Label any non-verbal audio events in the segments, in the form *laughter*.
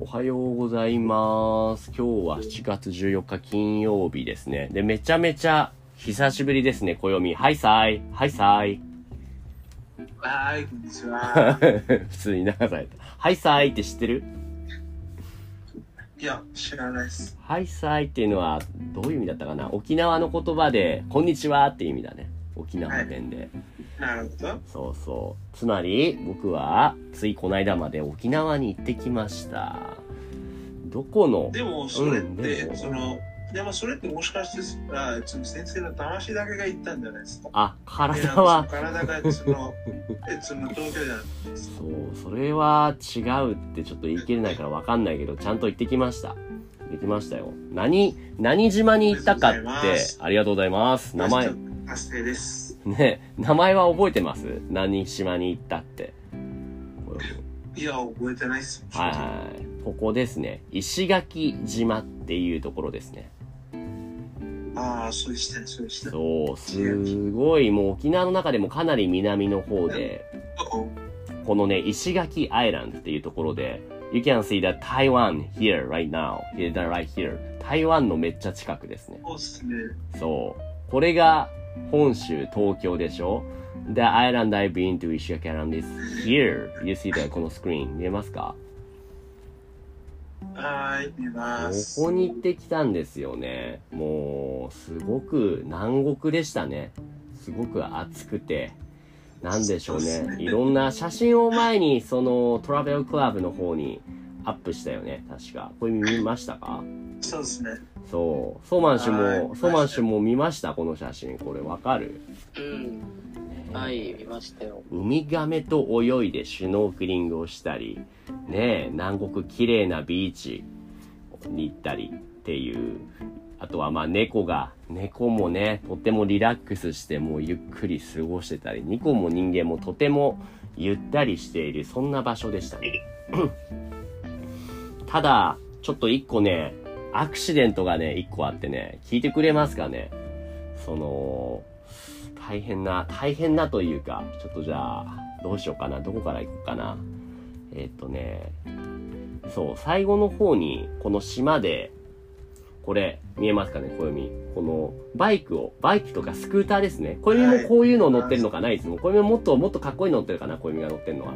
おはようございます。今日は7月14日金曜日ですね。で、めちゃめちゃ久しぶりですね、暦。はいさい。はいさい。はい、こんにちは。*laughs* 普通に流された。はいさいって知ってる？いや、知らないです。はいさいっていうのはどういう意味だったかな？沖縄の言葉で、こんにちはっていう意味だね。沖縄弁で。なるほど。そうそう。つまり、僕は、ついこの間まで沖縄に行ってきました。どこの？でも、それっうんその、でもそれってもしかして、あ先生の魂だけが言ったんじゃないですか？あ、で体は、体がその、えその東京じゃな。そう、それは違うってちょっと言い切れないからわかんないけど、ちゃんと行ってきました。行ってきましたよ。何、何島に行ったかってありがとうございます。名前、達成です。*laughs* ね、名前は覚えてます？何島に行ったって。いや、覚えてないっす。はいはい。ここですね。石垣島っていうところですね。ああ、そうでしたね、そうでした。そう、すごい、もう沖縄の中でもかなり南の方で、このね、石垣アイランドっていうところで、You can see that Taiwan here right now. Here, right here. 台湾のめっちゃ近くですね。そうっすね。そう。これが本州、東京でしょ ?The island I've been to 石垣 island is here. You see that このスクリーン見えますか？はい、見ます。ここに行ってきたんですよね。もう、すごく南国でしたね。すごく暑くて。なんでしょうねいろんな写真を前に、そのトラベルクラブの方にアップしたよね。確か。これ見ましたか？そうですね。そう。ソーマン氏も、ソーマン氏も見ました？この写真。これわかる？うん。はい、見ましたよ。ウミガメと泳いでシュノークリングをしたり、ねえ、南国綺麗なビーチに行ったりっていう、あとはまあ猫が、猫もね、とてもリラックスしてもうゆっくり過ごしてたり、猫も人間もとてもゆったりしている、そんな場所でしたね。*clears throat* ただ、ちょっと一個ね、アクシデントがね、一個あってね、聞いてくれますかね？その、大変な、大変なというか、ちょっとじゃあ、どうしようかな、どこから行こうかな？えーっとね、そう、最後の方に、この島で、これ、見えますかね、暦。この、バイクを、バイクとかスクーターですね。暦もこういうの乗ってるのかな、いつも。暦ももっと、もっとかっこいいの乗ってるかな、暦が乗ってるのは。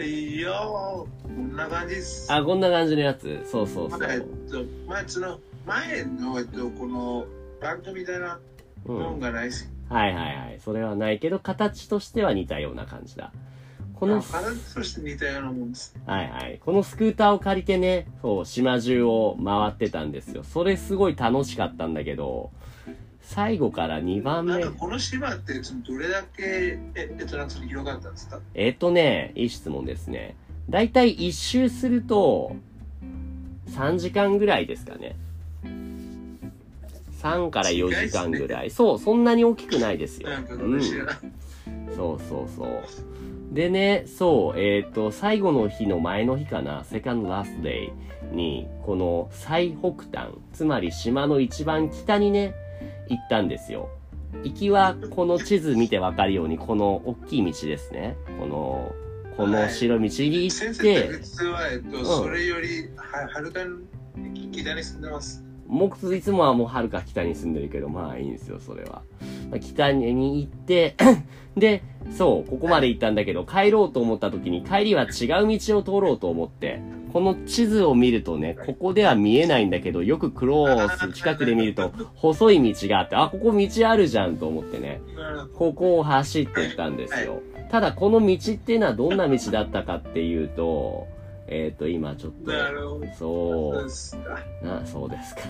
いやー、こんな感じです。あ、こんな感じのやつ？そうそうそう。えっと、まあ、その前の、えっと、このバッグみたいなうん。のがないです。はいはいはい。それはないけど、形としては似たような感じだ。この、体として似たようなもんです。はいはい。このスクーターを借りてね、そう、島中を回ってたんですよ。それすごい楽しかったんだけど、最後から2番目なんか。この島ってどれだけ、ええっと、なんかその広かったんですか？えっ、とね、いい質問ですね。だいたい一周すると、3時間ぐらいですかね。3から4時間ぐらい。そう、そんなに大きくないですよ。なんかうん。そうそうそう。でね、そう、えっ、と、最後の日の前の日かな、セカンドラストデイに、この最北端、つまり島の一番北にね、行ったんですよ。行きは、この地図見てわかるように、この大きい道ですね。この、この白い道に行って、って実は、えっと、それよりははるかに北に住んでます。僕いつもはもうはるか北に住んでるけど、まあいいんですよ、それは。まあ北に行って、*coughs* で、そう、ここまで行ったんだけど、帰ろうと思った時に帰りは違う道を通ろうと思って、この地図を見るとね、ここでは見えないんだけど、よくクロース近くで見ると、細い道があって、あ、ここ道あるじゃんと思ってね、ここを走って行ったんですよ。ただこの道っていうのはどんな道だったかっていうと、えっ、と、今ちょっと。そそうな、そうですか。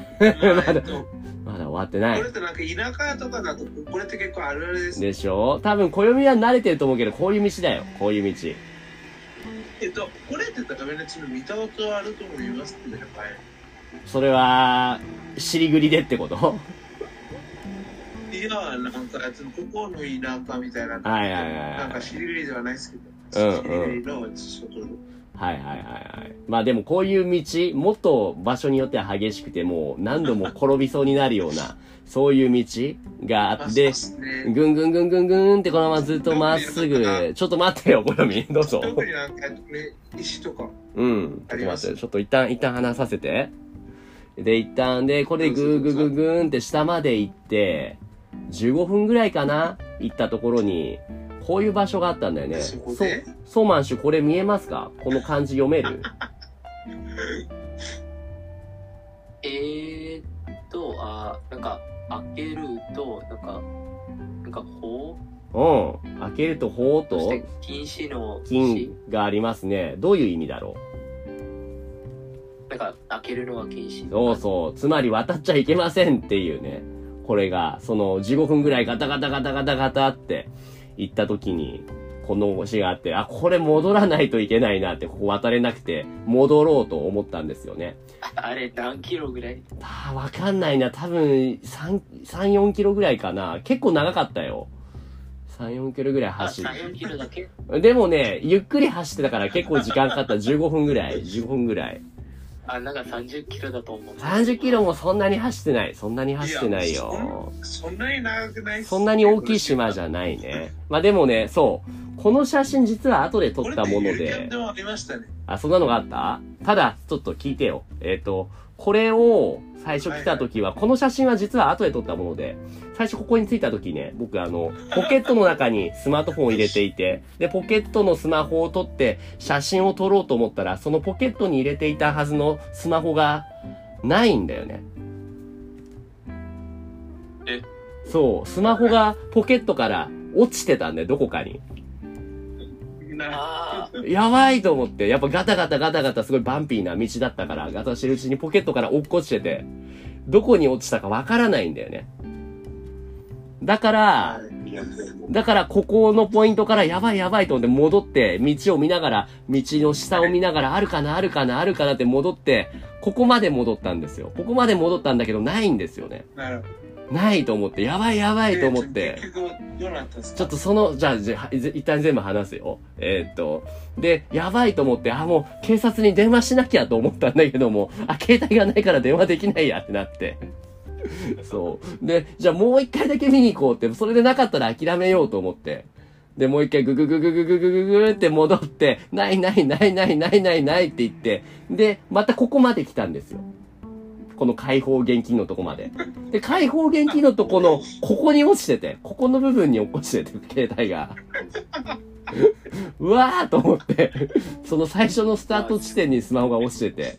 ま *laughs* だえっと、まだ終わってないこれ。ってなんか田舎とかだと、これって結構あるあるです。でしょ？多分暦は慣れてると思うけど、こういう道だよ。こういう道。えっと、これって多分ね、ちょっと見たことあると思いますけど、前。それは、尻ぐりでってこと？いや、なんか、そのここの田舎みたいな。はいはいはいはいなんか、シリグリではないですけど、うんうんシリグリの外はいはいはいはい。まあでもこういう道、もっと場所によっては激しくて、もう何度も転びそうになるような、*laughs* そういう道がああって。ぐんぐんぐんぐんぐんってこのままずっとまっすぐ、ちょっと待ってよ、暦。どうぞ。特になんか、ね、石とか、うん。ちょっと待って、ちょっと一旦、一旦話させて。で、一旦、で、これでグーグーグーグーンって下まで行って、15分ぐらいかな行ったところに、こういう場所があったんだよね。そこで？そう、ソーマンシュ、これ見えますか？この漢字読める？*laughs* えーっと、あーなんか、開けると、なんか、なんか、法う？ん。開けると、ほうと？禁止の金がありますね。どういう意味だろう？なんか、開けるのは禁止。そうそう。つまり渡っちゃいけませんっていうね。これが、その15分ぐらいガタガタガタガタガタって行った時に、この詩があって、あ、これ戻らないといけないなって、ここ渡れなくて、戻ろうと思ったんですよね。あれ、何キロぐらい？あーわかんないな。多分、3、3、4キロぐらいかな。結構長かったよ。3、4キロぐらいあ、走る3、。4キロだけ？でもね、ゆっくり走ってたから結構時間かかった。15分ぐらい。15分ぐらい。あ、なんか30キロだと思う。30キロもそんなに走ってない。そんなに走ってないよ。そんなに長くないそんなに大きい島じゃないね。まあでもね、そう。この写真実は後で撮ったものでありましたね。あ、そんなのがあった？ただ、ちょっと聞いてよ。えっ、と、これを最初来た時は、この写真は実は後で撮ったもので、最初ここに着いた時ね、僕あの、ポケットの中にスマートフォンを入れていて、で、ポケットのスマホを撮って写真を撮ろうと思ったら、そのポケットに入れていたはずのスマホがないんだよね。え？そう、スマホがポケットから落ちてたんだよ、どこかに。やばいと思って、やっぱガタガタガタガタすごいバンピーな道だったから、ガタしてるうちにポケットから落っこちてて、どこに落ちたかわからないんだよね。だから、だからここのポイントからやばいやばいと思って戻って、道を見ながら、道の下を見ながら、あるかなあるかなあるかなって戻って、ここまで戻ったんですよ。ここまで戻ったんだけど、ないんですよね。なるほないと思って、やばいやばど。いと思って。ちょっとその、じゃあ、じゃあ、一旦全部話すよ。えーっと、で、やばいと思って、あ、もう警察に電話しなきゃと思ったんだけども、あ、携帯がないから電話できないやってなって。そう。で、じゃあもう一回だけ見に行こうって、それでなかったら諦めようと思って。で、もう一回ググググググググググって戻って、ないないないないないないないって言って、で、またここまで来たんですよ。この開放現金のとこまで。で、開放現金のとこの、ここに落ちてて、ここの部分に落っこちてて、携帯が。うわーと思って、その最初のスタート地点にスマホが落ちてて、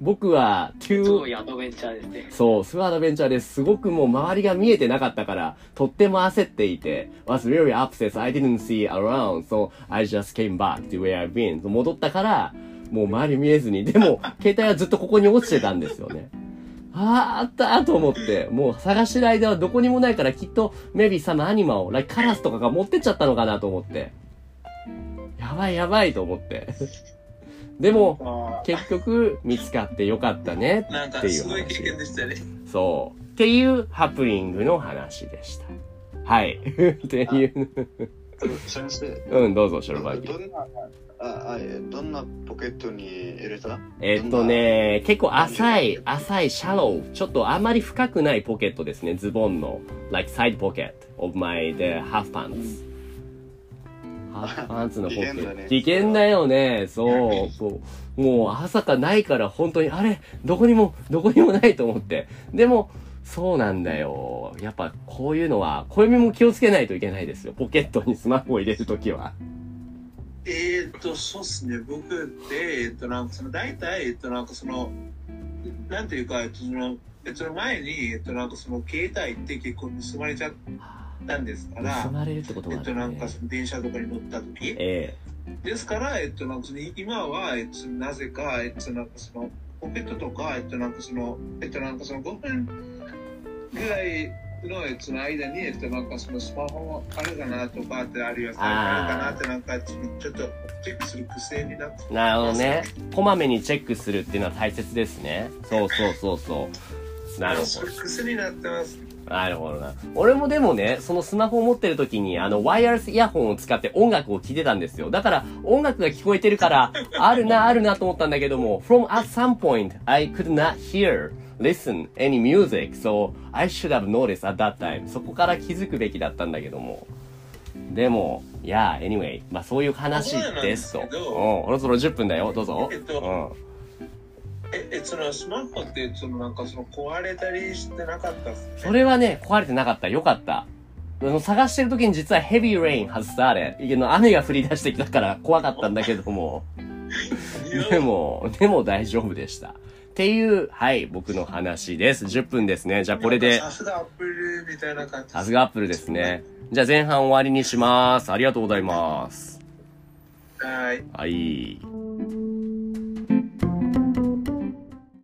僕は、す急、ごいアドベンチャーですね。そう、スワードベンチャーです。すごくもう周りが見えてなかったから、とっても焦っていて、was really upset, I didn't see around, so I just came back to where I've been. 戻ったから、もう周り見えずに、でも、携帯はずっとここに落ちてたんですよね。あーあったーと思って、もう探してる間はどこにもないからきっと、maybe some animal, like カラスとかが持ってっちゃったのかなと思って。やばいやばいと思って。*laughs* でも、あ結局見つかってよかったねっていうすごい経験話。でしたね。そう。っていうハプニングの話でした。はい。*laughs* っていう。先生、うん、どうぞ、ショルバギど。んな、ああどんなポケットに入れた？えっとね、結構浅い、浅い、シャロー。ちょっとあまり深くないポケットですね。ズボンの。like side pocket of my the half pants. ハーフパンツのポケット。危険だよね。そう。そうもう朝かないから本当に、あれ？どこにも、どこにもないと思って。でも、そうなんだよ。やっぱこういうのは、小指も気をつけないといけないですよ。ポケットにスマホを入れるときは。えーっと、そうっすね。僕って、えっと、なんかその、大体、えっと、なんかその、なんていうか、えっと、その、えっと、前に、えっと、なんかその、携帯って結構盗まれちゃったんですから盗、まれるってことえっと、なんか。その、電車とかに乗った時えですから、えっと、なんかその、今は、えっと、なぜか、えっと、なんかその、ポケットとか、えっと、なんかその、えっと、なんかその、5分ぐらいの、えっと、の間に、えっと、なんかその、スマホあるかなとかって、あるいは、あるかなって、なんか、ちょっと、チェックする癖になってえなるほどね。こまめにチェックするっていうのは大切ですね。そうそうそうそう。なるほど。癖になってます。なるほどな。俺もでもね、そのスマホを持ってる時に、あの、ワイヤレスイヤホンを使って音楽を聴いてたんですよ。だから、音楽が聞こえてるから、あるな、あるなと思ったんだけども、from at some point, I could not hear, listen any music, so I should have noticed at that time. そこから気づくべきだったんだけども。でも、いや、anyway、まあそういう話ですと。そうなんそろそろ10分だよ、どうぞ。えっとえ、え、そのスマホって、そのなんかその壊れたりしてなかったっすうん。それはね、壊れてなかった。よかった。あの、探してる時に実は heavy rain has started. あの雨が降り出してきたから怖かったんだけども。でも、でも大丈夫でした。っていう、はい、僕の話です。10分ですね。じゃあこれで、さすがアップルみたいな感じ。さすがアップルですね。じゃあ前半終わりにします。ありがとうございます。はい。はい。